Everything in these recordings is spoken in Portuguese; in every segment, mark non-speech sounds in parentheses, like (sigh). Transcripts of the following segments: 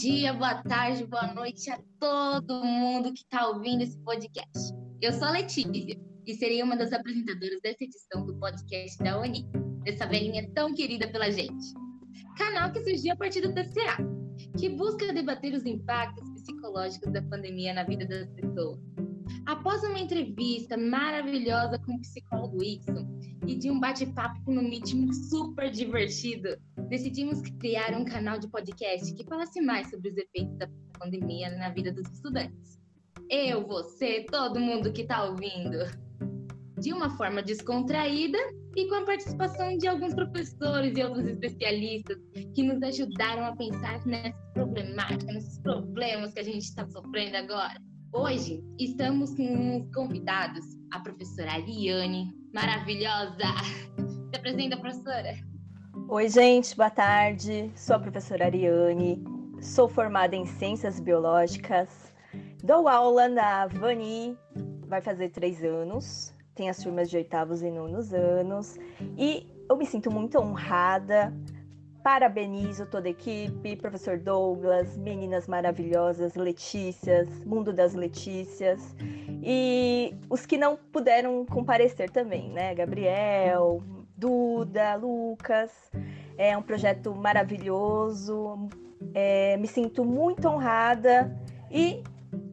Dia, boa tarde, boa noite a todo mundo que está ouvindo esse podcast. Eu sou a Letícia e serei uma das apresentadoras dessa edição do podcast da ONI, dessa velhinha tão querida pela gente. Canal que surgiu a partir do TCA, que busca debater os impactos psicológicos da pandemia na vida das pessoas. Após uma entrevista maravilhosa com o psicólogo Ixon e de um bate-papo no Meeting super divertido, decidimos criar um canal de podcast que falasse mais sobre os efeitos da pandemia na vida dos estudantes. Eu, você, todo mundo que está ouvindo. De uma forma descontraída e com a participação de alguns professores e outros especialistas que nos ajudaram a pensar nessas problemáticas, nesses problemas que a gente está sofrendo agora. Hoje estamos com convidados, a professora Ariane, maravilhosa. (laughs) Se apresenta, professora. Oi, gente, boa tarde. Sou a professora Ariane, sou formada em Ciências Biológicas, dou aula na Vani, vai fazer três anos, tem as turmas de oitavos e nonos anos, e eu me sinto muito honrada Parabenizo toda a equipe, professor Douglas, meninas maravilhosas, Letícias, Mundo das Letícias e os que não puderam comparecer também, né? Gabriel, Duda, Lucas. É um projeto maravilhoso. É, me sinto muito honrada e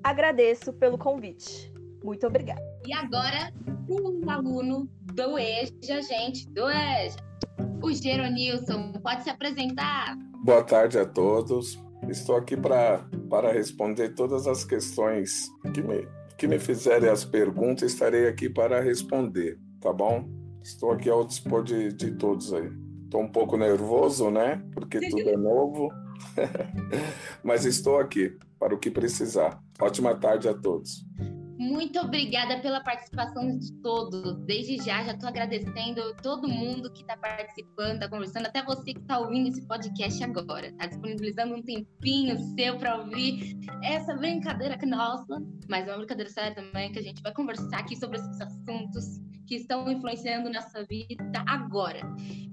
agradeço pelo convite. Muito obrigada. E agora, o aluno do EJA, gente, do EJA o Geronilson. Pode se apresentar. Boa tarde a todos. Estou aqui para para responder todas as questões que me, que me fizerem as perguntas. Estarei aqui para responder, tá bom? Estou aqui ao dispor de, de todos aí. Estou um pouco nervoso, né? Porque tudo é novo. (laughs) Mas estou aqui para o que precisar. Ótima tarde a todos. Muito obrigada pela participação de todos. Desde já, já estou agradecendo todo mundo que está participando, está conversando, até você que está ouvindo esse podcast agora. Está disponibilizando um tempinho seu para ouvir essa brincadeira que nossa, mas é uma brincadeira séria também, que a gente vai conversar aqui sobre esses assuntos que estão influenciando nossa vida agora.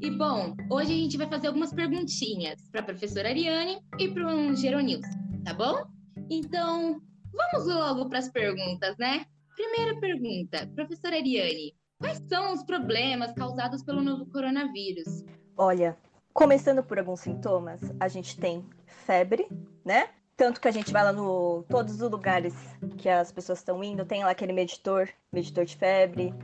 E bom, hoje a gente vai fazer algumas perguntinhas para a professora Ariane e para o Geronilson, tá bom? Então, Vamos logo para as perguntas, né? Primeira pergunta, professora Ariane, quais são os problemas causados pelo novo coronavírus? Olha, começando por alguns sintomas, a gente tem febre, né? Tanto que a gente vai lá no todos os lugares que as pessoas estão indo, tem lá aquele meditor, meditor de febre,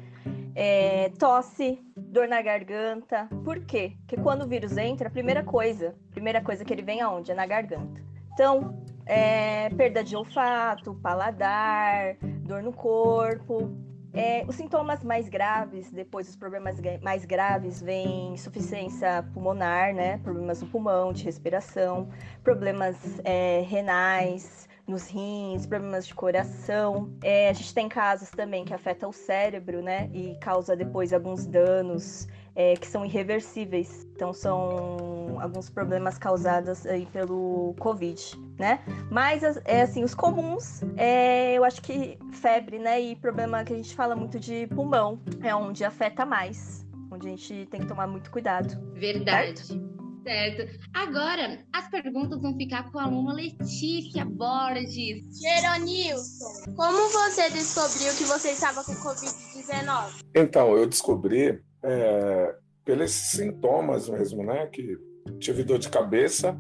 é, tosse, dor na garganta. Por quê? Porque quando o vírus entra, a primeira coisa, primeira coisa que ele vem aonde? É na garganta. Então, é, perda de olfato, paladar, dor no corpo. É, os sintomas mais graves, depois os problemas mais graves, vêm insuficiência pulmonar, né? Problemas no pulmão, de respiração, problemas é, renais, nos rins, problemas de coração. É, a gente tem casos também que afeta o cérebro, né? E causa depois alguns danos é, que são irreversíveis. Então são alguns problemas causados aí pelo Covid, né? Mas é assim, os comuns, é, eu acho que febre, né? E problema que a gente fala muito de pulmão, é onde afeta mais, onde a gente tem que tomar muito cuidado. Verdade. Certo? Certo. Agora, as perguntas vão ficar com a aluna Letícia Borges. Geronilson, como você descobriu que você estava com Covid-19? Então, eu descobri é, pelos sintomas mesmo, né? Que tive dor de cabeça,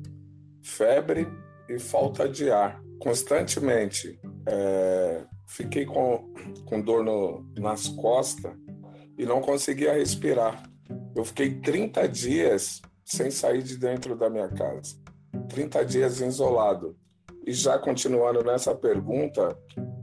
febre e falta de ar constantemente. É, fiquei com, com dor no, nas costas e não conseguia respirar. Eu fiquei 30 dias sem sair de dentro da minha casa. 30 dias isolado. E já continuando nessa pergunta,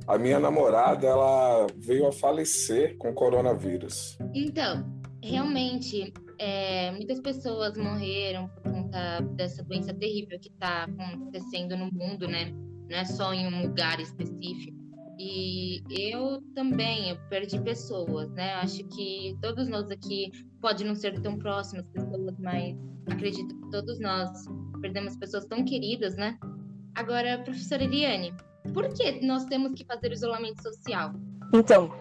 a minha namorada ela veio a falecer com coronavírus. Então, realmente, é, muitas pessoas morreram por conta dessa doença terrível que está acontecendo no mundo, né? Não é só em um lugar específico. E eu também, eu perdi pessoas, né? Acho que todos nós aqui, pode não ser tão próximas pessoas, mas acredito que todos nós perdemos pessoas tão queridas, né? Agora, professora Eliane, por que nós temos que fazer isolamento social? Então,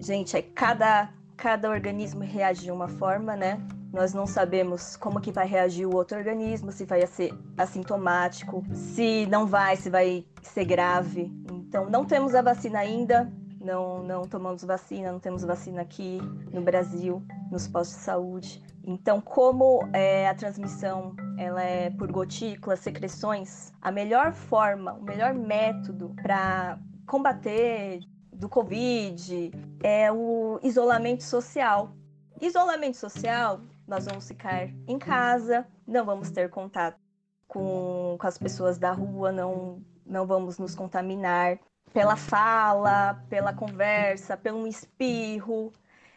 gente, é cada cada organismo reage de uma forma, né? nós não sabemos como que vai reagir o outro organismo, se vai ser assintomático, se não vai, se vai ser grave. Então, não temos a vacina ainda, não, não tomamos vacina, não temos vacina aqui no Brasil, nos postos de saúde. Então, como é, a transmissão ela é por gotículas, secreções, a melhor forma, o melhor método para combater do Covid é o isolamento social. Isolamento social, nós vamos ficar em casa, não vamos ter contato com, com as pessoas da rua, não, não vamos nos contaminar pela fala, pela conversa, pelo espirro,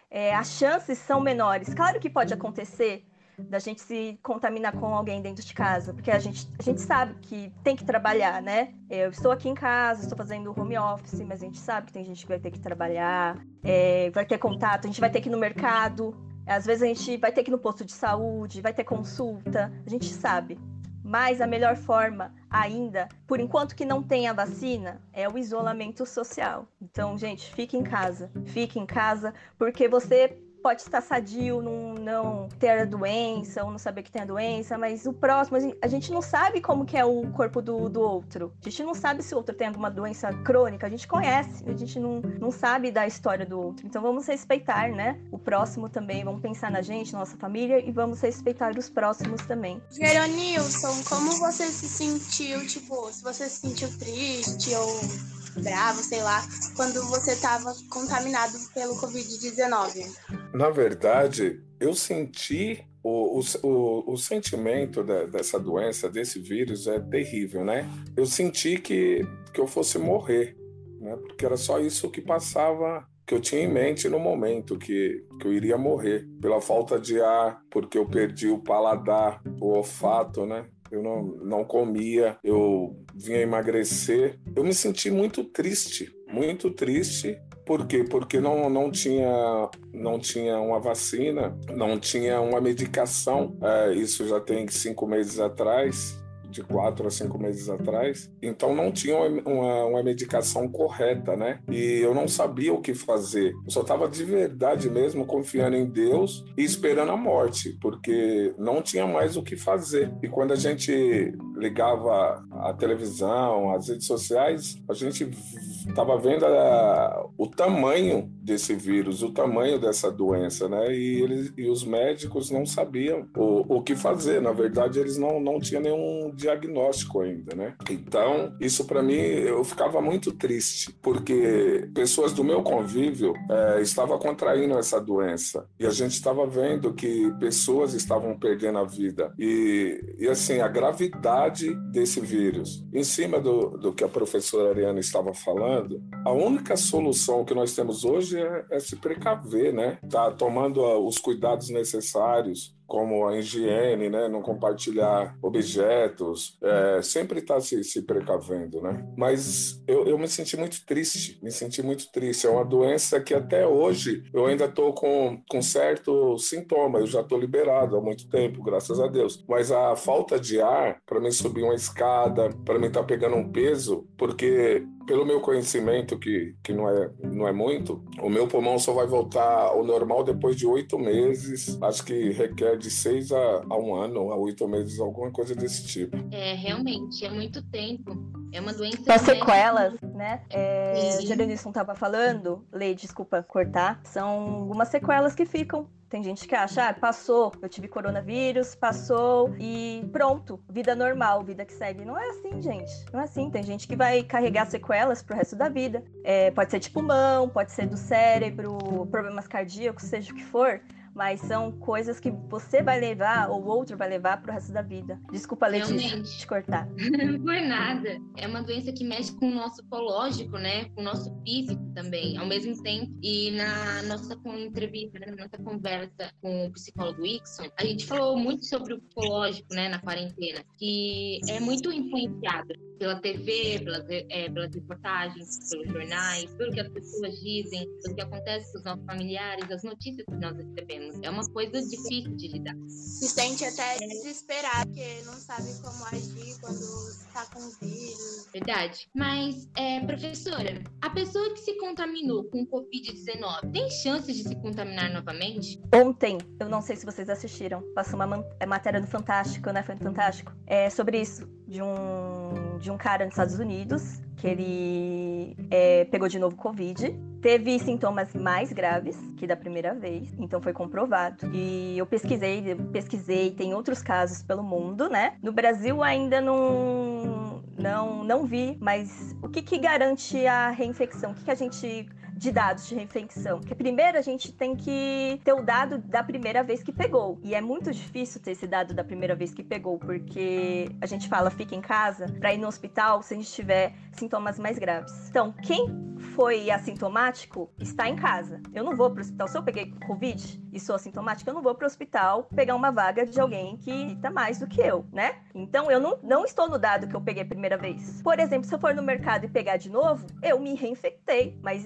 é, as chances são menores. Claro que pode acontecer da gente se contaminar com alguém dentro de casa, porque a gente, a gente sabe que tem que trabalhar, né? Eu estou aqui em casa, estou fazendo home office, mas a gente sabe que tem gente que vai ter que trabalhar, é, vai ter contato, a gente vai ter que ir no mercado, às vezes a gente vai ter que ir no posto de saúde, vai ter consulta, a gente sabe. Mas a melhor forma ainda, por enquanto que não tem a vacina, é o isolamento social. Então, gente, fique em casa. Fique em casa, porque você pode estar sadio, não, não ter a doença ou não saber que tem a doença, mas o próximo, a gente não sabe como que é o corpo do, do outro. A gente não sabe se o outro tem alguma doença crônica, a gente conhece, a gente não, não sabe da história do outro. Então vamos respeitar, né? O próximo também, vamos pensar na gente, nossa família e vamos respeitar os próximos também. Geronilson, como você se sentiu, tipo, se você se sentiu triste ou bravo, sei lá, quando você estava contaminado pelo Covid-19? Na verdade, eu senti o, o, o, sentimento da, dessa doença, desse vírus, é terrível, né? Eu senti que, que eu fosse morrer, né? Porque era só isso que passava, que eu tinha em mente no momento, que, que eu iria morrer pela falta de ar, porque eu perdi o paladar, o olfato, né? Eu não, não comia, eu vinha emagrecer. Eu me senti muito triste, muito triste. Por quê? Porque não, não, tinha, não tinha uma vacina, não tinha uma medicação. É, isso já tem cinco meses atrás de quatro a cinco meses atrás, então não tinha uma, uma, medicação correta, né? E eu não sabia o que fazer. Eu só estava de verdade mesmo confiando em Deus e esperando a morte, porque não tinha mais o que fazer. E quando a gente ligava a televisão, as redes sociais, a gente estava vendo a, o tamanho desse vírus, o tamanho dessa doença, né? E, eles, e os médicos não sabiam o, o que fazer. Na verdade, eles não, não tinham nenhum diagnóstico ainda, né? Então, isso para mim, eu ficava muito triste, porque pessoas do meu convívio é, estavam contraindo essa doença e a gente estava vendo que pessoas estavam perdendo a vida. E, e assim, a gravidade desse vírus. Em cima do, do que a professora Ariana estava falando, a única solução que nós temos hoje é, é se precaver, né? Tá tomando os cuidados necessários, como a higiene, né? não compartilhar objetos, é, sempre está se, se precavendo, né? Mas eu, eu me senti muito triste, me senti muito triste. É uma doença que até hoje eu ainda estou com, com certo sintoma, eu já estou liberado há muito tempo, graças a Deus. Mas a falta de ar, para mim subir uma escada, para mim estar tá pegando um peso, porque pelo meu conhecimento, que, que não, é, não é muito, o meu pulmão só vai voltar ao normal depois de oito meses. Acho que requer de seis a, a um ano, a oito meses, alguma coisa desse tipo. É, realmente, é muito tempo. É uma doença. As sequelas, né? É, o Jerenisson estava falando, Lei, desculpa cortar, são algumas sequelas que ficam tem gente que acha, ah, passou, eu tive coronavírus, passou e pronto, vida normal, vida que segue. Não é assim, gente. Não é assim. Tem gente que vai carregar sequelas pro resto da vida. É, pode ser de pulmão, pode ser do cérebro, problemas cardíacos, seja o que for mas são coisas que você vai levar ou outro vai levar pro resto da vida. Desculpa, Letícia, te cortar. (laughs) Não foi nada. É uma doença que mexe com o nosso psicológico, né? Com o nosso físico também, ao mesmo tempo. E na nossa entrevista, né? na nossa conversa com o psicólogo Ixon, a gente falou muito sobre o psicológico, né? Na quarentena, que é muito influenciado pela TV, pelas, é, pelas reportagens, pelos jornais, pelo que as pessoas dizem, pelo que acontece com os nossos familiares, as notícias que nós recebemos. É uma coisa difícil de lidar. Se sente até desesperado, porque não sabe como agir quando tá com vírus. Verdade. Mas, é, professora, a pessoa que se contaminou com Covid-19 tem chances de se contaminar novamente? Ontem, eu não sei se vocês assistiram, passou uma é, matéria no Fantástico, né? Foi no Fantástico. É sobre isso, de um, de um cara nos Estados Unidos que ele é, pegou de novo Covid. Teve sintomas mais graves que da primeira vez, então foi comprovado. E eu pesquisei, pesquisei, tem outros casos pelo mundo, né? No Brasil ainda não, não, não vi, mas o que, que garante a reinfecção? O que, que a gente de dados de reinfecção. Primeiro a gente tem que ter o dado da primeira vez que pegou. E é muito difícil ter esse dado da primeira vez que pegou, porque a gente fala fica em casa para ir no hospital se a gente tiver sintomas mais graves. Então, quem foi assintomático está em casa. Eu não vou para o hospital. Se eu peguei Covid e sou assintomática, eu não vou para o hospital pegar uma vaga de alguém que está mais do que eu, né? Então, eu não, não estou no dado que eu peguei a primeira vez. Por exemplo, se eu for no mercado e pegar de novo, eu me reinfectei, mas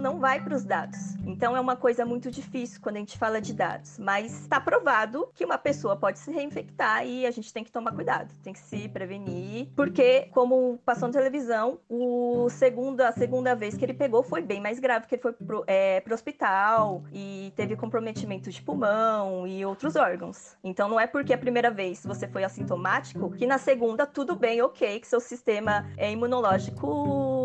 não vai para os dados. Então, é uma coisa muito difícil quando a gente fala de dados. Mas está provado que uma pessoa pode se reinfectar e a gente tem que tomar cuidado, tem que se prevenir, porque, como passou na televisão, o segundo, a segunda vez que que ele pegou foi bem mais grave, que ele foi pro, é, pro hospital e teve comprometimento de pulmão e outros órgãos. Então não é porque a primeira vez você foi assintomático que na segunda tudo bem, ok, que seu sistema é, imunológico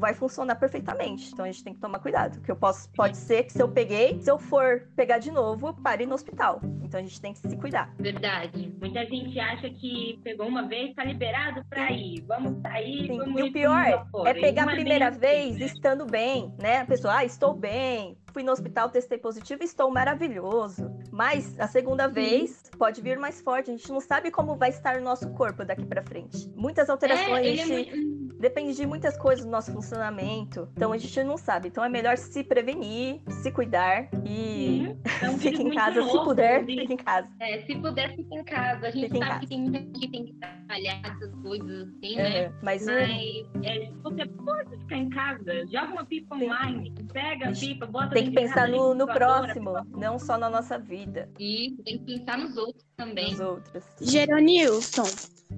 vai funcionar perfeitamente. Então a gente tem que tomar cuidado, que eu posso, pode ser que se eu peguei, se eu for pegar de novo, pare no hospital. Então a gente tem que se cuidar. Verdade. Muita gente acha que pegou uma vez, tá liberado para ir. Vamos sair, Sim. vamos E o pior é pegar a primeira vez, né? estando bem, né? A pessoa, ah, estou bem, fui no hospital, testei positivo, estou maravilhoso. Mas a segunda vez pode vir mais forte. A gente não sabe como vai estar o nosso corpo daqui para frente. Muitas alterações. É, gente... é muito... Depende de muitas coisas do nosso funcionamento. Então a gente não sabe. Então é melhor se prevenir, se cuidar e então, (laughs) fique em casa. se puder, fique em casa. É, se puder, fique em casa. A gente sabe que tem muita gente que tem que trabalhar essas coisas assim, né? É, mas, mas é, você pode ficar em casa, joga uma pipa online, pega a pipa, bota Tem que pensar no, no próximo, não só na nossa vida. E tem que pensar nos outros também. Nos outros. Geronilson,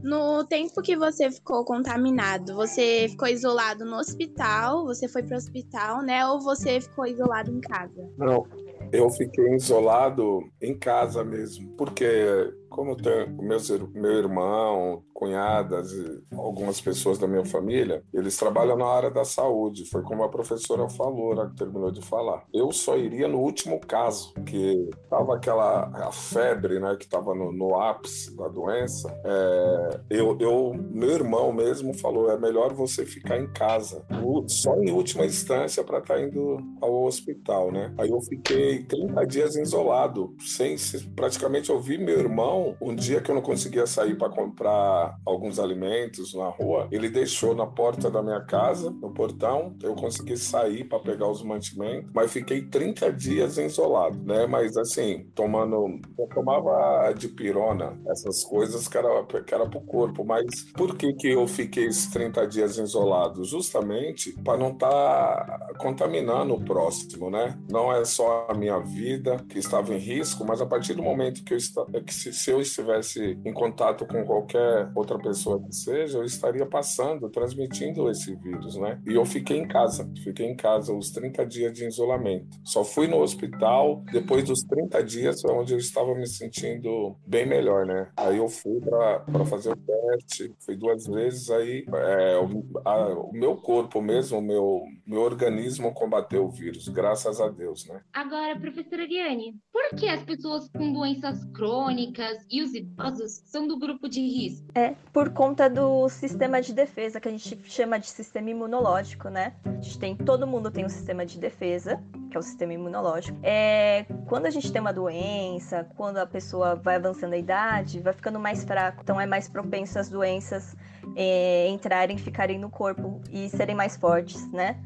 no tempo que você ficou contaminado, você ficou isolado no hospital, você foi para o hospital, né? Ou você ficou isolado em casa? Não, eu fiquei isolado em casa mesmo, porque como tem meus, meu irmão, cunhadas e algumas pessoas da minha família, eles trabalham na área da saúde. Foi como a professora falou, né, que terminou de falar. Eu só iria no último caso, que tava aquela a febre, né, que tava no, no ápice da doença. É, eu, eu, meu irmão mesmo falou, é melhor você ficar em casa, só em última instância para estar tá indo ao hospital, né? Aí eu fiquei 30 dias isolado, sem praticamente ouvir meu irmão um dia que eu não conseguia sair para comprar alguns alimentos na rua, ele deixou na porta da minha casa, no portão, eu consegui sair para pegar os mantimentos, mas fiquei 30 dias isolado, né? Mas assim, tomando, eu tomava de pirona, essas coisas que era, que era pro corpo, mas por que que eu fiquei esses 30 dias isolado? Justamente para não estar tá contaminando o próximo, né? Não é só a minha vida que estava em risco, mas a partir do momento que eu que se, se eu estivesse em contato com qualquer outra pessoa que seja, eu estaria passando, transmitindo esse vírus, né? E eu fiquei em casa, fiquei em casa os 30 dias de isolamento. Só fui no hospital depois dos 30 dias, onde eu estava me sentindo bem melhor, né? Aí eu fui para fazer o teste, fui duas vezes, aí é, o, a, o meu corpo mesmo, o meu, meu organismo combateu o vírus, graças a Deus, né? Agora, professora Ariane, por que as pessoas com doenças crônicas e os idosos são do grupo de risco? É, por conta do sistema de defesa, que a gente chama de sistema imunológico, né? A gente tem, todo mundo tem um sistema de defesa, que é o sistema imunológico. É, quando a gente tem uma doença, quando a pessoa vai avançando a idade, vai ficando mais fraco, então é mais propenso às doenças é, entrarem, ficarem no corpo e serem mais fortes, né?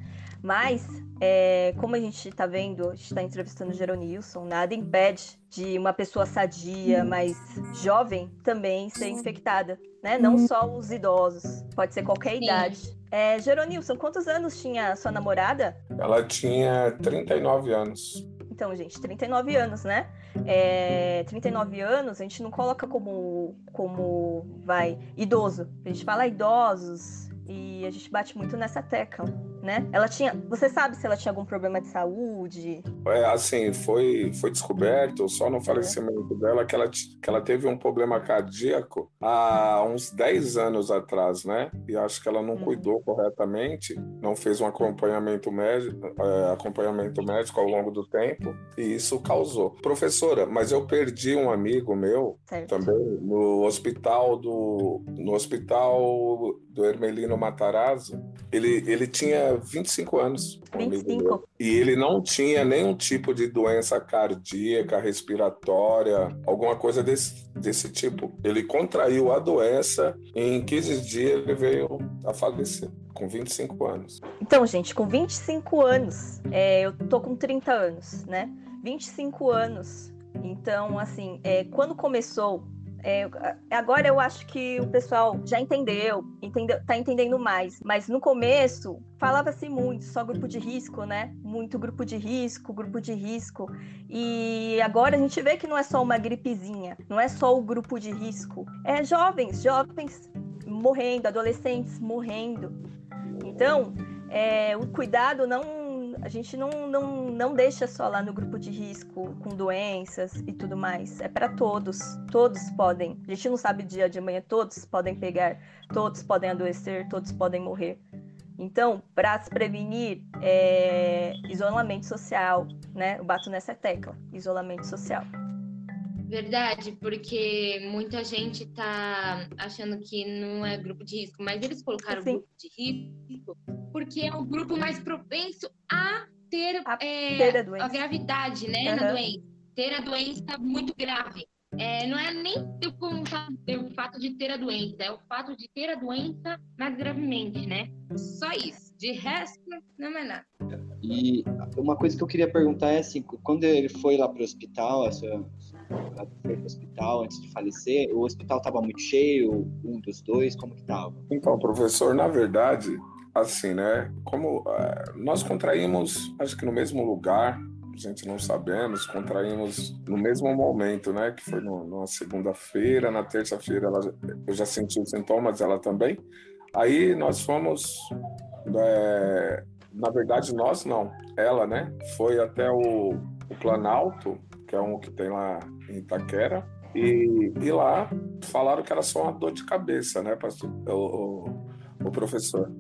Mas, é, como a gente está vendo, a gente está entrevistando o Geronilson, nada impede de uma pessoa sadia, mais jovem, também ser infectada, né? Não só os idosos, pode ser qualquer Sim. idade. É, Geronilson, quantos anos tinha sua namorada? Ela tinha 39 anos. Então, gente, 39 anos, né? É, 39 anos, a gente não coloca como, como vai, idoso. A gente fala idosos e a gente bate muito nessa tecla né? Ela tinha. Você sabe se ela tinha algum problema de saúde? É, assim, foi, foi descoberto só no falecimento dela que ela, que ela teve um problema cardíaco há uns 10 anos atrás, né? E acho que ela não uhum. cuidou corretamente, não fez um acompanhamento médico, é, acompanhamento médico ao longo do tempo, e isso causou. Professora, mas eu perdi um amigo meu certo. também no hospital do. no hospital do Hermelino Matarazzo. Ele, ele tinha 25 anos. 25. E ele não tinha nenhum tipo de doença cardíaca, respiratória, alguma coisa desse, desse tipo. Ele contraiu a doença e em 15 dias ele veio a falecer. Com 25 anos. Então, gente, com 25 anos, é, eu tô com 30 anos, né? 25 anos. Então, assim, é, quando começou é, agora eu acho que o pessoal já entendeu, entendeu, tá entendendo mais. Mas no começo falava-se muito, só grupo de risco, né? Muito grupo de risco, grupo de risco. E agora a gente vê que não é só uma gripezinha, não é só o grupo de risco. É jovens, jovens morrendo, adolescentes morrendo. Então, é, o cuidado não a gente não, não, não deixa só lá no grupo de risco com doenças e tudo mais. É para todos. Todos podem. A gente não sabe o dia de amanhã. Todos podem pegar, todos podem adoecer, todos podem morrer. Então, para se prevenir, é, isolamento social, né? Eu bato nessa tecla, isolamento social. Verdade, porque muita gente tá achando que não é grupo de risco, mas eles colocaram Sim. grupo de risco porque é o grupo mais propenso a ter, a, é, ter a, a, gravidade, né, uhum. na doença. Ter a doença muito grave. É, não é nem o fato de ter a doença, é o fato de ter a doença mais gravemente, né? Só isso. De resto, não é nada. E uma coisa que eu queria perguntar é assim, quando ele foi lá para o hospital, essa, foi para o hospital antes de falecer, o hospital estava muito cheio, um dos dois, como que estava? Então, professor, na verdade, assim, né? Como uh, nós contraímos, acho que no mesmo lugar, a gente não sabemos, contraímos no mesmo momento, né? Que foi numa segunda-feira, na terça-feira eu já senti os sintomas, ela também. Aí nós fomos, é, na verdade nós não, ela, né? Foi até o, o Planalto, que é um que tem lá em Itaquera, e, e lá falaram que era só uma dor de cabeça, né, pastor, o, o, o professor.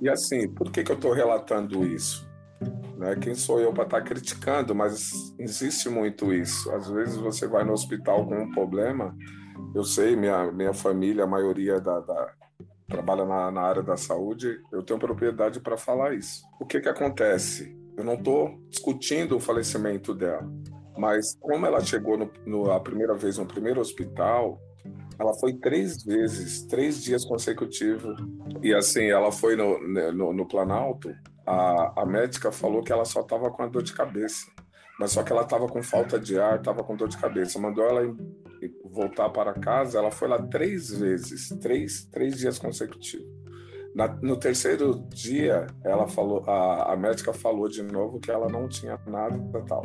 E assim, por que, que eu estou relatando isso? Né? Quem sou eu para estar tá criticando? Mas existe muito isso. Às vezes você vai no hospital com um problema. Eu sei, minha, minha família, a maioria da, da trabalha na, na, área da saúde, eu tenho propriedade para falar isso. O que, que acontece? Eu não estou discutindo o falecimento dela, mas como ela chegou no, no, a primeira vez no primeiro hospital, ela foi três vezes, três dias consecutivos. E assim, ela foi no, né, no, no Planalto, a, a médica falou que ela só estava com a dor de cabeça. Mas só que ela estava com falta de ar, estava com dor de cabeça. Mandou ela voltar para casa. Ela foi lá três vezes, três, três dias consecutivos. Na, no terceiro dia, ela falou, a, a médica falou de novo que ela não tinha nada tal.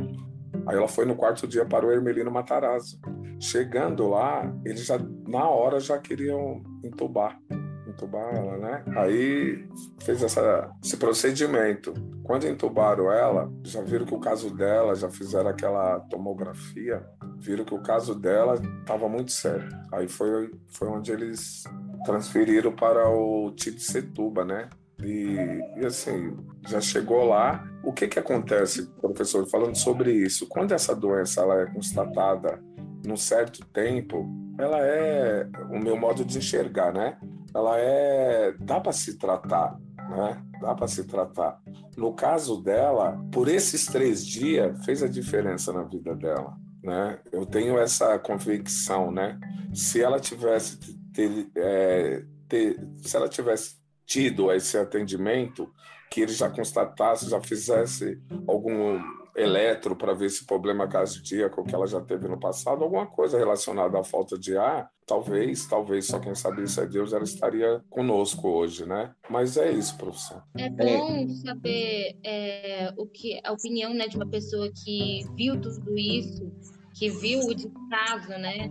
Aí ela foi no quarto dia para o Hermelino Matarazzo. Chegando lá, eles já na hora já queriam entubar, entubar ela, né? Aí fez essa, esse procedimento. Quando entubaram ela, já viram que o caso dela, já fizeram aquela tomografia, viram que o caso dela estava muito sério. Aí foi, foi onde eles transferiram para o Tite Setuba, né? E, e, assim, já chegou lá. O que, que acontece, professor, falando sobre isso? Quando essa doença ela é constatada num certo tempo, ela é o meu modo de enxergar, né? Ela é dá para se tratar, né? Dá para se tratar. No caso dela, por esses três dias fez a diferença na vida dela, né? Eu tenho essa convicção, né? Se ela tivesse ter, é, ter se ela tivesse tido esse atendimento, que ele já constatasse, já fizesse algum eletro para ver se problema cardíaco que ela já teve no passado, alguma coisa relacionada à falta de ar, talvez, talvez, só quem sabe isso é Deus, ela estaria conosco hoje, né? Mas é isso, professor. É bom saber é, o que a opinião né, de uma pessoa que viu tudo isso, que viu o descaso, né?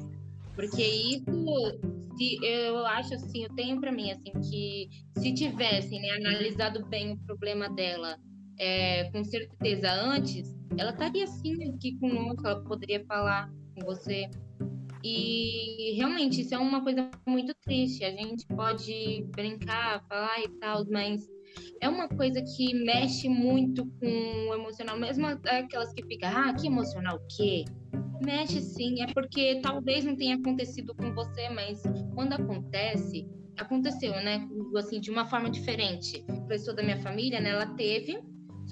Porque isso, se, eu acho assim, eu tenho para mim assim que se tivessem né, analisado bem o problema dela, é, com certeza antes, ela estaria assim aqui conosco, ela poderia falar com você. E realmente isso é uma coisa muito triste. A gente pode brincar, falar e tal, mas é uma coisa que mexe muito com o emocional, mesmo aquelas que ficam, ah, que emocional o quê? Mexe sim, é porque talvez não tenha acontecido com você, mas quando acontece, aconteceu, né? Assim, de uma forma diferente. A pessoa da minha família, né, ela teve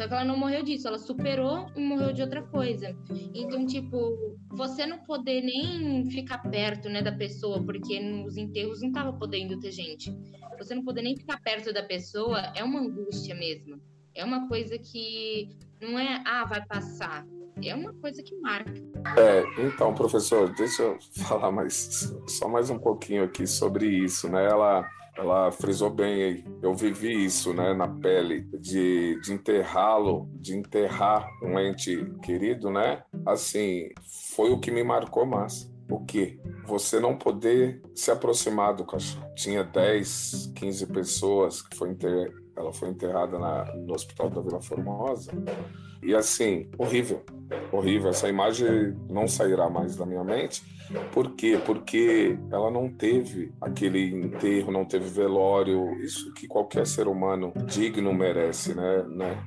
só que ela não morreu disso, ela superou e morreu de outra coisa. Então, tipo, você não poder nem ficar perto, né, da pessoa, porque nos enterros não tava podendo ter gente. Você não poder nem ficar perto da pessoa é uma angústia mesmo. É uma coisa que não é, ah, vai passar. É uma coisa que marca. É, então, professor, deixa eu (laughs) falar mais, só mais um pouquinho aqui sobre isso, né? Ela ela frisou bem aí. Eu vivi isso, né, na pele, de, de enterrá-lo, de enterrar um ente querido, né? Assim, foi o que me marcou mais. O que? Você não poder se aproximar do cachorro. Tinha 10, 15 pessoas que foi. Ela foi enterrada na, no Hospital da Vila Formosa. E assim, horrível, horrível. Essa imagem não sairá mais da minha mente por quê? Porque ela não teve aquele enterro, não teve velório, isso que qualquer ser humano digno merece, né? né?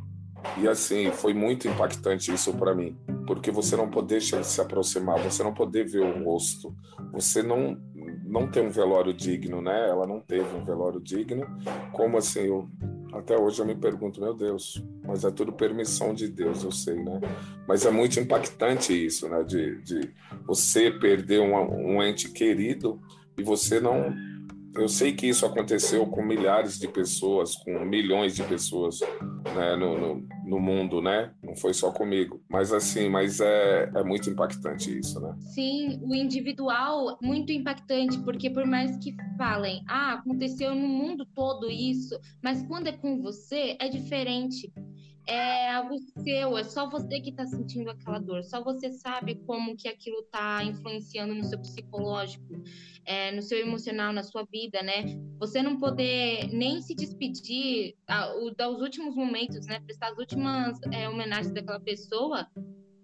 E assim, foi muito impactante isso para mim, porque você não poder se aproximar, você não poder ver o rosto, você não não tem um velório digno, né? Ela não teve um velório digno. Como assim, eu até hoje eu me pergunto, meu Deus, mas é tudo permissão de Deus, eu sei, né? Mas é muito impactante isso, né? De, de você perder um, um ente querido e você não eu sei que isso aconteceu com milhares de pessoas, com milhões de pessoas né, no, no, no, mundo, né? Não foi só comigo. Mas assim, mas é, é muito impactante isso, né? Sim, o individual muito impactante, porque por mais que falem, ah, aconteceu no mundo todo isso, mas quando é com você é diferente é algo seu, é só você que está sentindo aquela dor, só você sabe como que aquilo está influenciando no seu psicológico, é, no seu emocional, na sua vida, né? Você não poder nem se despedir a, o, dos últimos momentos, né? Prestar as últimas é, homenagens daquela pessoa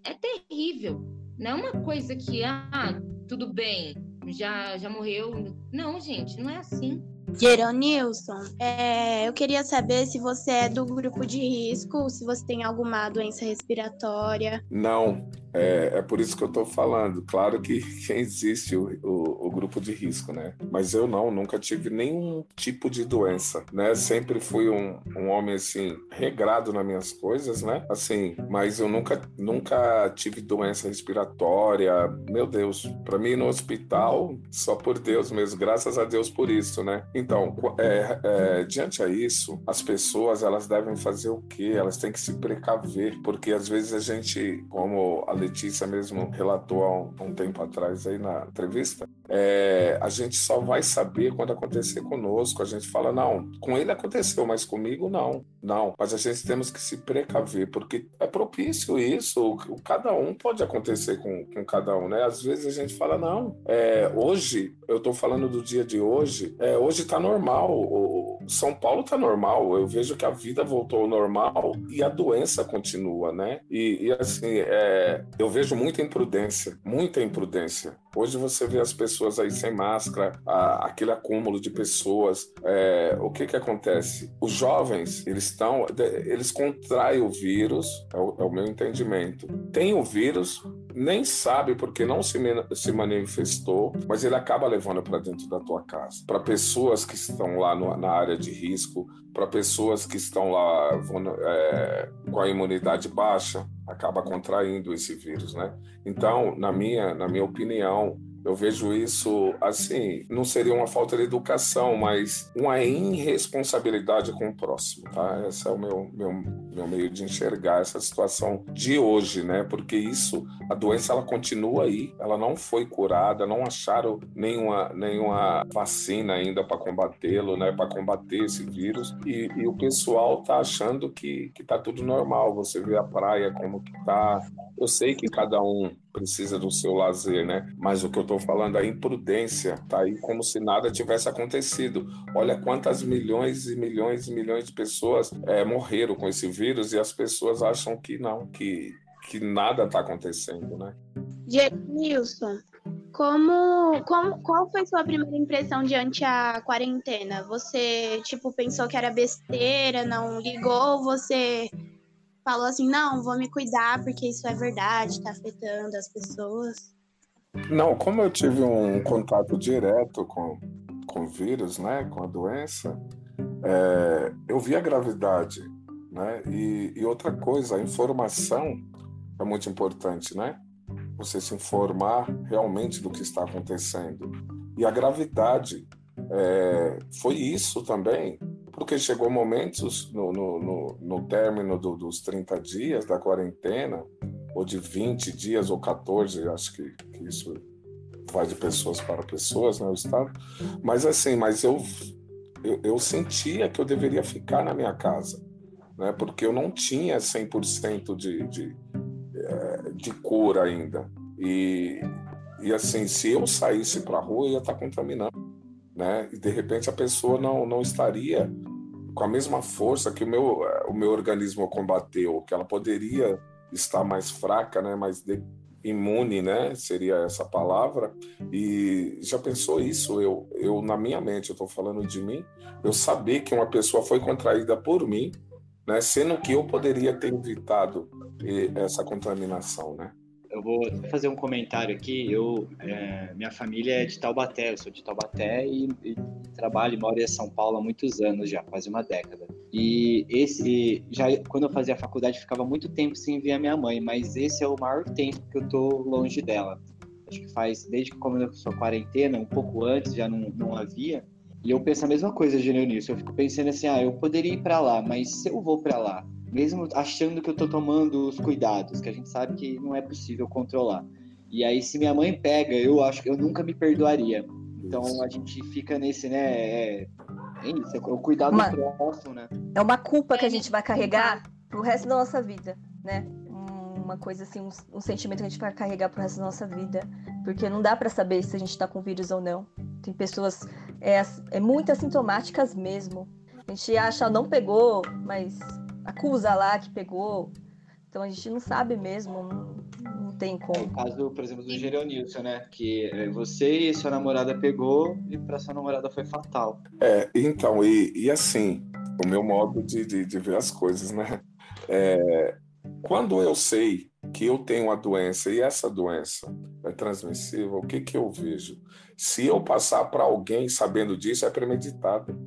é terrível. Não é uma coisa que, ah, tudo bem, já, já morreu. Não, gente, não é assim. Geronilson, é, eu queria saber se você é do grupo de risco, se você tem alguma doença respiratória. Não, é, é por isso que eu estou falando. Claro que, existe o, o, o, grupo de risco, né? Mas eu não, nunca tive nenhum tipo de doença, né? Sempre fui um, um homem, assim, regrado nas minhas coisas, né? Assim, mas eu nunca, nunca tive doença respiratória. Meu Deus, para mim no hospital, só por Deus mesmo, graças a Deus por isso, né? Então, é, é, diante a isso, as pessoas, elas devem fazer o quê? Elas têm que se precaver, porque às vezes a gente, como a Letícia mesmo relatou há um, um tempo atrás aí na entrevista, é, a gente só vai saber quando acontecer conosco. A gente fala, não, com ele aconteceu, mas comigo não. Não, mas a gente temos que se precaver, porque é propício isso. Cada um pode acontecer com, com cada um, né? Às vezes a gente fala, não, é, hoje, eu estou falando do dia de hoje, é, hoje está normal. O São Paulo está normal. Eu vejo que a vida voltou ao normal e a doença continua, né? E, e assim, é, eu vejo muita imprudência, muita imprudência. Hoje você vê as pessoas aí sem máscara, a, aquele acúmulo de pessoas. É, o que que acontece? Os jovens, eles estão, eles contraem o vírus, é o, é o meu entendimento. Tem o vírus, nem sabe porque não se, se manifestou, mas ele acaba levando para dentro da tua casa. Para pessoas que estão lá no, na área de risco, para pessoas que estão lá é, com a imunidade baixa, acaba contraindo esse vírus, né? Então, na minha, na minha opinião, Eu vejo isso assim, não seria uma falta de educação, mas uma irresponsabilidade com o próximo, tá? Esse é o meu, meu, meu meio de enxergar essa situação de hoje, né? Porque isso, a doença ela continua aí, ela não foi curada, não acharam nenhuma, nenhuma vacina ainda para combatê-lo, né? Para combater esse vírus e, e, o pessoal tá achando que que tá tudo normal. Você vê a praia como que tá. Eu sei que cada um precisa do seu lazer, né? Mas o que eu estou falando, a imprudência, tá aí como se nada tivesse acontecido. Olha quantas milhões e milhões e milhões de pessoas é, morreram com esse vírus e as pessoas acham que não, que, que nada está acontecendo, né? Nilson, como, como, qual foi sua primeira impressão diante a quarentena? Você, tipo, pensou que era besteira, não ligou, você falou assim, não, vou me cuidar porque isso é verdade, está afetando as pessoas? Não, como eu tive um contato direto com, com vírus, né, com a doença, é, eu vi a gravidade, né, e, e outra coisa, a informação é muito importante, né, você se informar realmente do que está acontecendo. E a gravidade é, foi isso também porque chegou momentos no, no, no, no término do, dos 30 dias da quarentena, ou de 20 dias ou 14, acho que, que isso vai de pessoas para pessoas, né, o estado. Mas assim, mas eu, eu, eu sentia que eu deveria ficar na minha casa, né, porque eu não tinha 100% de, de, eh, de cura ainda. E, e assim, se eu saísse para a rua, eu ia estar contaminando. Né? E de repente a pessoa não, não estaria com a mesma força que o meu, o meu organismo combateu, que ela poderia estar mais fraca, né, mais de, imune, né, seria essa palavra. E já pensou isso? Eu, eu na minha mente, eu estou falando de mim, eu saber que uma pessoa foi contraída por mim, né, sendo que eu poderia ter evitado essa contaminação, né? Eu vou fazer um comentário aqui. Eu, é, minha família é de Taubaté, eu sou de Taubaté e, e, trabalho e moro em São Paulo há muitos anos já, quase uma década. E esse, já quando eu fazia faculdade, ficava muito tempo sem ver a minha mãe, mas esse é o maior tempo que eu tô longe dela. Acho que faz desde que começou a quarentena, um pouco antes já não, não havia. E eu penso a mesma coisa, Gênio nisso. Eu fico pensando assim, ah, eu poderia ir para lá, mas se eu vou para lá, mesmo achando que eu tô tomando os cuidados, que a gente sabe que não é possível controlar. E aí, se minha mãe pega, eu acho que eu nunca me perdoaria. Então a gente fica nesse, né? É, é isso, é o cuidado uma, do próximo, né? É uma culpa que a gente vai carregar pro resto da nossa vida, né? Uma coisa assim, um, um sentimento que a gente vai carregar pro resto da nossa vida. Porque não dá para saber se a gente tá com vírus ou não. Tem pessoas é, é muito assintomáticas mesmo. A gente acha, não pegou, mas acusa lá que pegou. Então a gente não sabe mesmo, não, não tem como. É o caso, por exemplo, do Geronilson, né? Que é, você e sua namorada pegou e para sua namorada foi fatal. É, então, e, e assim, o meu modo de, de, de ver as coisas, né? É, quando eu sei que eu tenho a doença e essa doença é transmissível, o que, que eu vejo? Se eu passar para alguém sabendo disso, é premeditado.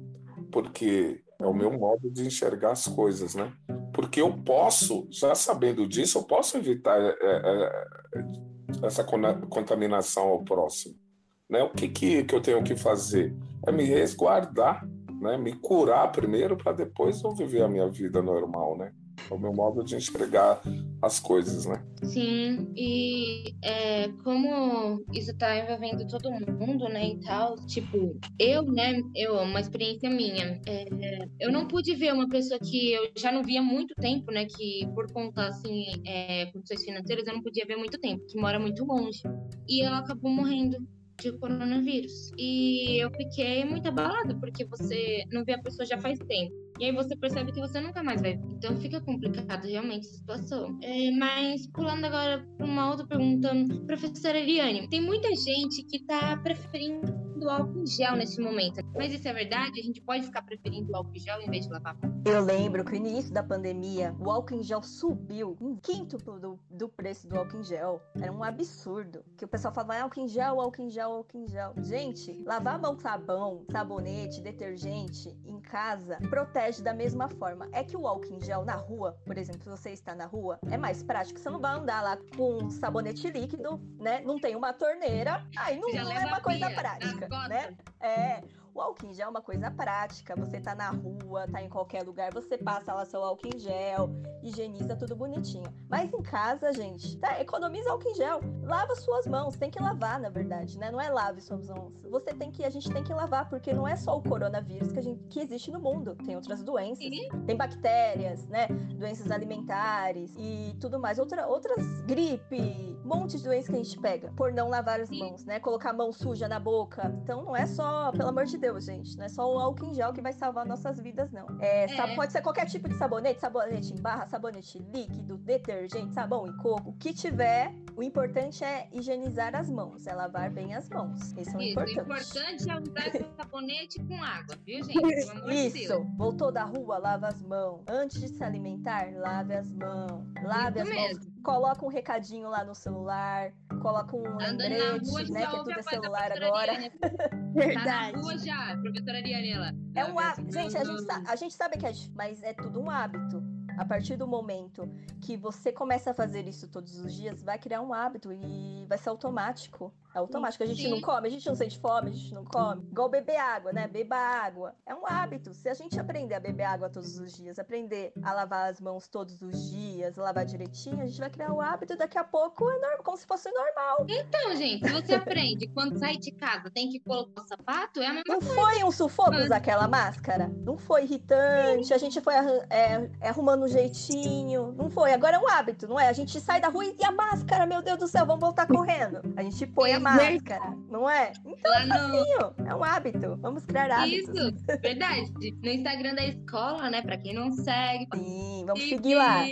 Porque é o meu modo de enxergar as coisas, né? Porque eu posso, já sabendo disso, eu posso evitar é, é, é essa contaminação ao próximo. Né? O que, que, que eu tenho que fazer? É me resguardar, né? me curar primeiro para depois eu viver a minha vida normal, né? É o meu modo de enxergar as coisas, né? Sim, e é, como isso tá envolvendo todo mundo, né, e tal, tipo, eu, né, eu, uma experiência minha, é, eu não pude ver uma pessoa que eu já não via há muito tempo, né, que por conta, assim, é, condições financeiras, eu não podia ver muito tempo, que mora muito longe, e ela acabou morrendo de coronavírus. E eu fiquei muito abalada, porque você não vê a pessoa já faz tempo. E aí você percebe que você nunca mais vai. Então fica complicado realmente a situação. É, mas pulando agora para uma outra pergunta, professora Eliane, tem muita gente que está preferindo álcool em gel nesse momento. Mas isso é verdade? A gente pode ficar preferindo álcool em gel em vez de lavar? Eu lembro que no início da pandemia, o álcool em gel subiu um quinto do, do preço do álcool em gel. Era um absurdo. Que o pessoal falava álcool em gel, álcool em gel, álcool em gel. Gente, lavar a mão com sabão, sabonete, detergente em casa protege da mesma forma. É que o álcool em gel na rua, por exemplo, se você está na rua, é mais prático. Você não vai andar lá com sabonete líquido, né? Não tem uma torneira. Aí não, não é uma coisa prática, né? É. Eh, O álcool em gel é uma coisa prática. Você tá na rua, tá em qualquer lugar, você passa lá seu álcool em gel, higieniza tudo bonitinho. Mas em casa, gente, tá, economiza álcool em gel. Lava suas mãos, tem que lavar, na verdade, né? Não é lave suas mãos. Você tem que, a gente tem que lavar, porque não é só o coronavírus que, a gente, que existe no mundo. Tem outras doenças, tem bactérias, né? Doenças alimentares e tudo mais. Outra, outras gripe, um monte de doenças que a gente pega por não lavar as mãos, né? Colocar a mão suja na boca. Então não é só, pelo amor de Deus, gente. Não é só o álcool em gel que vai salvar nossas vidas, não. É, é. Pode ser qualquer tipo de sabonete, sabonete em barra, sabonete líquido, detergente, sabão e coco. O que tiver, o importante é higienizar as mãos, é lavar bem as mãos. Esse é o Isso, importante. O importante é usar (laughs) sabonete com água, viu, (laughs) gente? Isso. Voltou da rua, lava as mãos. Antes de se alimentar, lave as mãos. Lave Isso as mesmo. mãos. Coloca um recadinho lá no celular, coloca um lembrete, rua, né? Que tudo é celular agora. Verdade. (laughs) Tá na rua já, professora Arianela. É um hábito. Gente, a gente, a gente sabe que é, mas é tudo um hábito. A partir do momento que você começa a fazer isso todos os dias, vai criar um hábito e vai ser automático. É automático. A gente não come, a gente não sente fome, a gente não come. Igual beber água, né? Beba água. É um hábito. Se a gente aprender a beber água todos os dias, aprender a lavar as mãos todos os dias, lavar direitinho, a gente vai criar o hábito e daqui a pouco é normal, como se fosse normal. Então, gente, se você aprende quando sai de casa tem que colocar o sapato, é a mesma não coisa. Não foi um sufoco Mas... usar aquela máscara? Não foi irritante, Sim. a gente foi é, é, arrumando um jeitinho. Não foi. Agora é um hábito, não é? A gente sai da rua e a máscara, meu Deus do céu, vamos voltar correndo. A gente põe a máscara, não é? Então, Lá no... é um hábito. Vamos criar hábitos. Isso, verdade. No Instagram da escola, né? Pra quem não segue. Sim, vamos seguir lá.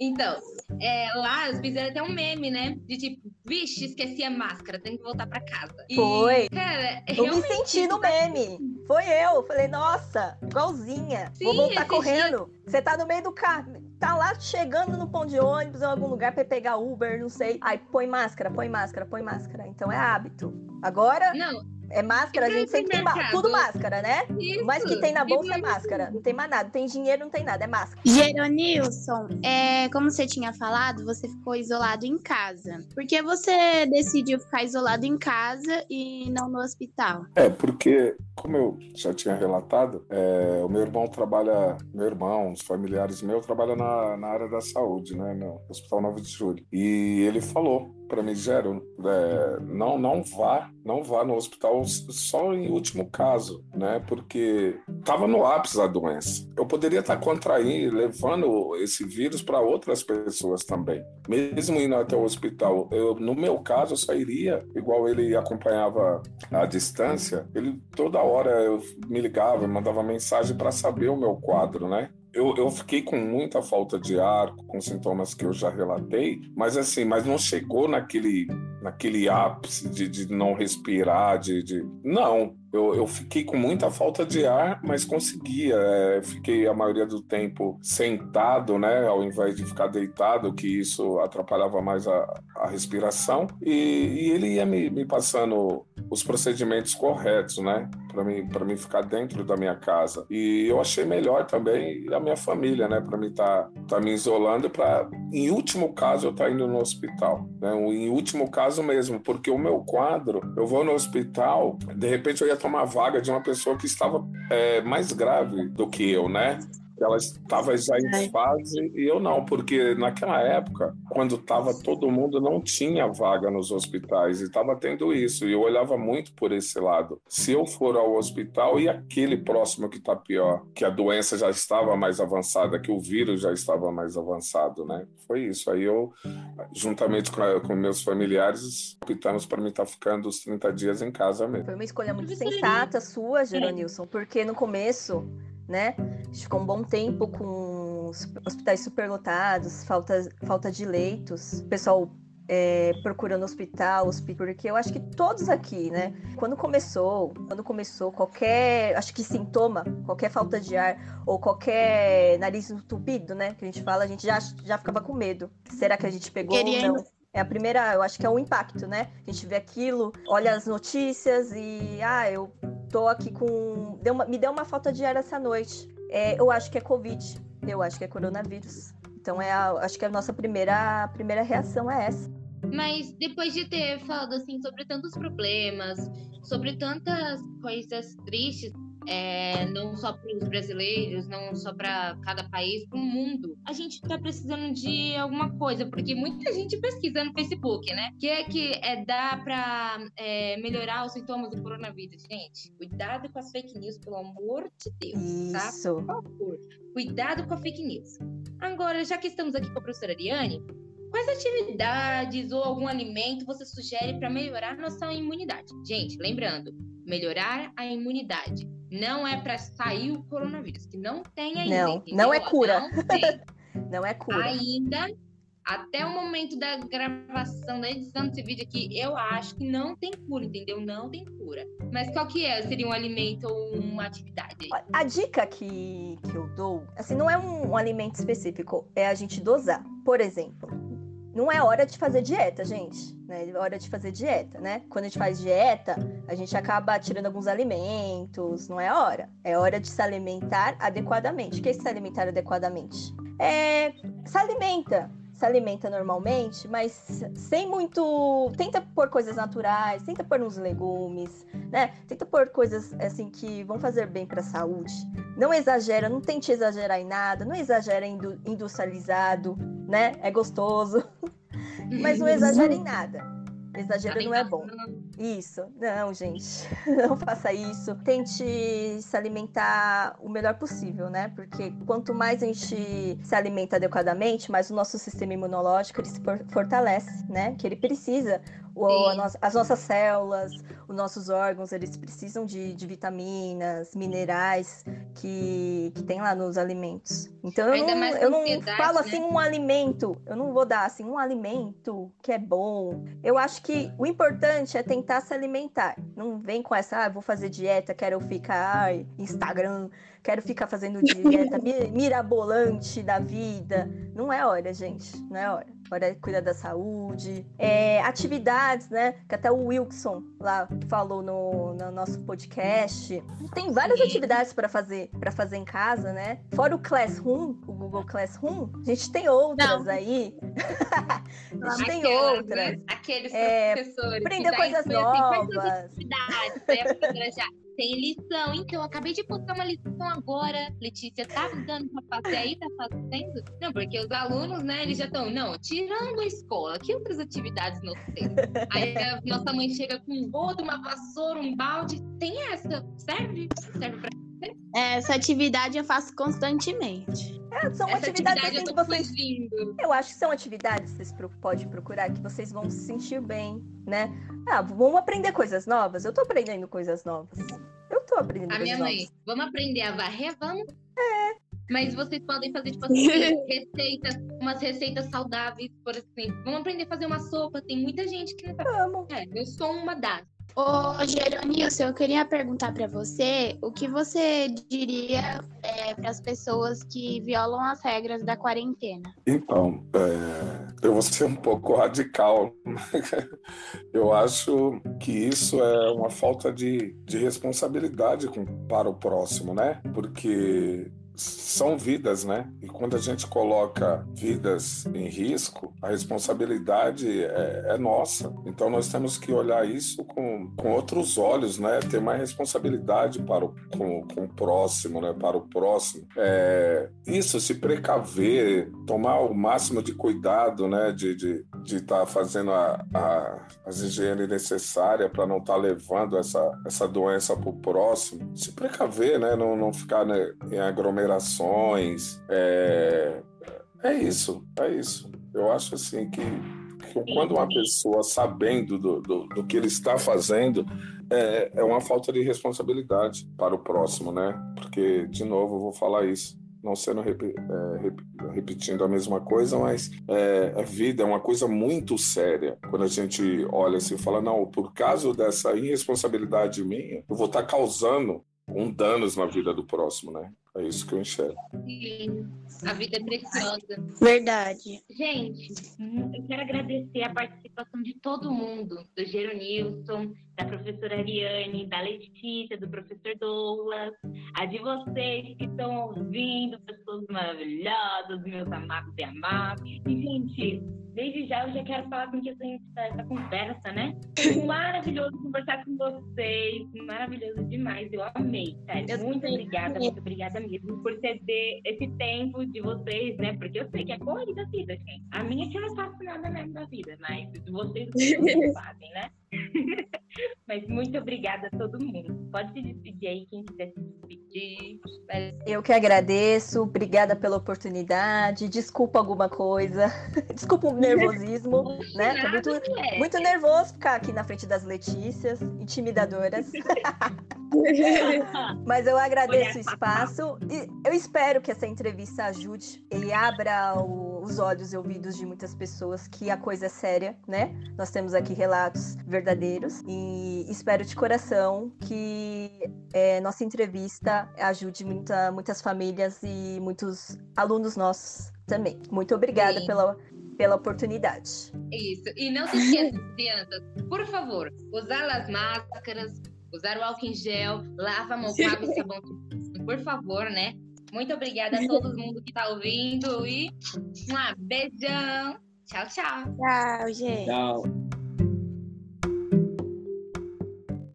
Então, é, lá fizeram até um meme, né? De tipo, vixe, esqueci a máscara, tenho que voltar pra casa. E, Foi. Cara, eu me senti no meme. Foi eu. Falei, nossa, igualzinha. Sim, Vou voltar correndo. Você tá no meio do carro tá lá chegando no ponto de ônibus em algum lugar para pegar Uber, não sei. Aí põe máscara, põe máscara, põe máscara. Então é hábito. Agora. Não. É máscara, a gente sempre tem máscara. Tudo máscara, né? Isso. Mas que tem na bolsa é máscara. Não tem mais nada. Tem dinheiro, não tem nada. É máscara. Geronilson, é, como você tinha falado, você ficou isolado em casa. Por que você decidiu ficar isolado em casa e não no hospital? É, porque, como eu já tinha relatado, é, o meu irmão trabalha, meu irmão, os familiares meus trabalham na, na área da saúde, né? No Hospital 9 de Julho. E ele falou para mim, Gero, é, não, não vá, não vá no hospital só em último caso, né? Porque estava no ápice da doença. Eu poderia estar contraindo, levando esse vírus para outras pessoas também. Mesmo indo até o hospital, eu, no meu caso, eu só iria, igual ele acompanhava à distância, ele toda hora eu me ligava, mandava mensagem para saber o meu quadro, né? Eu, eu fiquei com muita falta de ar, com sintomas que eu já relatei, mas assim, mas não chegou naquele, naquele ápice de, de não respirar, de, de... Não, eu, eu fiquei com muita falta de ar, mas conseguia. É, fiquei a maioria do tempo sentado, né, ao invés de ficar deitado, que isso atrapalhava mais a, a respiração. E, e, ele ia me, me passando os procedimentos corretos, né, para mim, para mim ficar dentro da minha casa. E eu achei melhor também a minha família, né, para mim estar tá, tá me isolando, para, em último caso, eu estar tá indo no hospital. Né, em último caso mesmo, porque o meu quadro, eu vou no hospital, de repente eu ia tomar vaga de uma pessoa que estava é, mais grave do que eu, né? Ela estava já em fase e eu não, porque naquela época, quando estava todo mundo, não tinha vaga nos hospitais e estava tendo isso. E eu olhava muito por esse lado. Se eu for ao hospital e aquele próximo que está pior, que a doença já estava mais avançada, que o vírus já estava mais avançado, né? Foi isso. Aí eu, juntamente com, com meus familiares, optamos para mim estar tá ficando os 30 dias em casa mesmo. Foi uma escolha muito sensata sua, Geronilson, porque no começo né? A gente ficou um bom tempo com hospitais superlotados, falta, falta de leitos, pessoal é, procurando hospital, hospital, porque eu acho que todos aqui, né? Quando começou, quando começou qualquer, acho que sintoma, qualquer falta de ar ou qualquer nariz entupido, né? Que a gente fala, a gente já, já ficava com medo. Será que a gente pegou Queria ou não? É a primeira, eu acho que é o impacto, né? A gente vê aquilo, olha as notícias e, ah, eu tô aqui com. Deu uma, me deu uma falta de ar essa noite. É, eu acho que é Covid, eu acho que é coronavírus. Então, é a, acho que a nossa primeira, a primeira reação é essa. Mas depois de ter falado assim sobre tantos problemas, sobre tantas coisas tristes, é, não só para os brasileiros, não só para cada país, para o mundo, a gente está precisando de alguma coisa, porque muita gente pesquisa no Facebook, né? Que é que é, dá para é, melhorar os sintomas do coronavírus. Gente, cuidado com as fake news, pelo amor de Deus, tá? Isso. Por favor, cuidado com a fake news. Agora, já que estamos aqui com a professora Ariane, Quais atividades ou algum alimento você sugere para melhorar nossa imunidade? Gente, lembrando, melhorar a imunidade. Não é para sair o coronavírus, que não tem ainda. Não, entendeu? não é cura. Não. (laughs) Não é cura. ainda, até o momento da gravação, da edição desse vídeo aqui, eu acho que não tem cura, entendeu? Não tem cura. Mas qual que é? Seria um alimento ou uma atividade? A dica que, que eu dou, assim, não é um, um alimento específico, é a gente dosar. Por exemplo, não é hora de fazer dieta, gente. Né? É hora de fazer dieta, né? Quando a gente faz dieta, a gente acaba tirando alguns alimentos. Não é hora. É hora de se alimentar adequadamente. O que é se alimentar adequadamente? É, se alimenta. Se alimenta normalmente, mas sem muito. Tenta pôr coisas naturais, tenta pôr uns legumes, né? Tenta pôr coisas assim que vão fazer bem para a saúde. Não exagera, não tente exagerar em nada, não exagera em indu- industrializado, né? É gostoso, (laughs) mas não exagera em nada. Exagero não é bom. Isso, não, gente, (laughs) não faça isso. Tente se alimentar o melhor possível, né? Porque quanto mais a gente se alimenta adequadamente, mais o nosso sistema imunológico ele se for- fortalece, né? Que ele precisa. O- nossa- as nossas células, os nossos órgãos, eles precisam de, de vitaminas, minerais que, que tem lá nos alimentos. Então eu não, eu não falo né? assim um alimento, eu não vou dar assim um alimento que é bom. Eu acho que o importante é tentar se alimentar. Não vem com essa, ah, vou fazer dieta, quero ficar ai, Instagram, quero ficar fazendo dieta mi- mirabolante da vida. Não é hora, gente, não é hora. Hora é cuidar da saúde. É, atividades, né? Que até o Wilson lá falou no, no nosso podcast. Tem várias atividades para fazer para fazer em casa, né? Fora o Classroom, o Google Classroom, a gente tem outras Não. aí. a gente tem Aquelas, outras. né? Aqueles É, professores. aprender coisas foi assim, quais são as novas. atividades? Já tem lição. Então, eu acabei de postar uma lição agora. Letícia, tá dando pra fazer aí? Tá fazendo? Não, porque os alunos, né, eles já estão, não, tirando a escola, que outras atividades nós temos? Aí a (laughs) nossa mãe chega com um rodo, uma vassoura, um balde. Tem essa? Serve? Serve pra Essa atividade eu faço constantemente. É, são essa atividades atividade? Eu que vocês fugindo. Eu acho que são atividades que vocês podem procurar que vocês vão se sentir bem, né? Ah, vamos aprender coisas novas? Eu tô aprendendo coisas novas. Eu tô aprendendo A minha novas. mãe, vamos aprender a varrer? Vamos. É. Mas vocês podem fazer, tipo assim, (laughs) receitas, umas receitas saudáveis, por exemplo. Vamos aprender a fazer uma sopa. Tem muita gente que não sabe. Vamos. É, eu sou uma das. Ô, Geronilson, eu queria perguntar pra você o que você diria para as pessoas que violam as regras da quarentena. Então, é, eu vou ser um pouco radical. Eu acho que isso é uma falta de, de responsabilidade com- para o próximo, né? Porque são vidas, né? E quando a gente coloca vidas em risco, a responsabilidade é, é nossa. Então nós temos que olhar isso com, com outros olhos, né? Ter mais responsabilidade para o, com, com o próximo, né? Para o próximo. É, isso, se precaver, tomar o máximo de cuidado, né? De estar de, estar fazendo a, a, as higiene necessárias para não estar levando essa, essa doença para o próximo. Se precaver, né? Não, não ficar né, em aglomerações. É, é isso, é isso. Eu acho assim que, que quando uma pessoa sabendo do, do, do que ele está fazendo, é, é uma falta de responsabilidade para o próximo, né? Porque, de novo, eu vou falar isso. Não sendo rep, é, rep, repetindo a mesma coisa, mas é, a vida é uma coisa muito séria. Quando a gente olha assim e fala, não, por causa dessa irresponsabilidade minha, eu vou estar causando um danos na vida do próximo, né? É isso que eu enxergo. Sim, a vida é preciosa. Verdade. Gente, eu quero agradecer a participação de todo mundo, do Geronilson, da professora Ariane, da Letícia, do professor Douglas, a de vocês que estão ouvindo, pessoas maravilhosas, meus amados e amados. E, gente, desde já eu já quero falar com essa, essa conversa, né? (laughs) Maravilhoso conversar com vocês, maravilhoso demais, eu amei, sério. Muito obrigada, muito obrigada mesmo por ceder esse tempo de vocês, né? Porque eu sei que é corrida da vida, gente. A minha que não faço nada mesmo da vida, mas vocês (laughs) vocês fazem, né? (laughs) Mas muito obrigada a todo mundo. Pode se despedir aí, quem quiser se despedir. Eu que agradeço, obrigada pela oportunidade. Desculpa alguma coisa, (laughs) desculpa o nervosismo, né? Tô muito, muito nervoso ficar aqui na frente das Letícias, intimidadoras. (laughs) (laughs) Mas eu agradeço o espaço e eu espero que essa entrevista ajude e abra o, os olhos e ouvidos de muitas pessoas que a coisa é séria, né? Nós temos aqui relatos verdadeiros e espero de coração que é, nossa entrevista ajude muita, muitas famílias e muitos alunos nossos também. Muito obrigada pela, pela oportunidade. Isso. E não se esqueçam, crianças, por favor, usar as máscaras, usar o álcool em gel, lava a mão com água e sabão, por favor, né? Muito obrigada a todo mundo que está ouvindo e um beijão. Tchau, tchau. Tchau, gente. Tchau.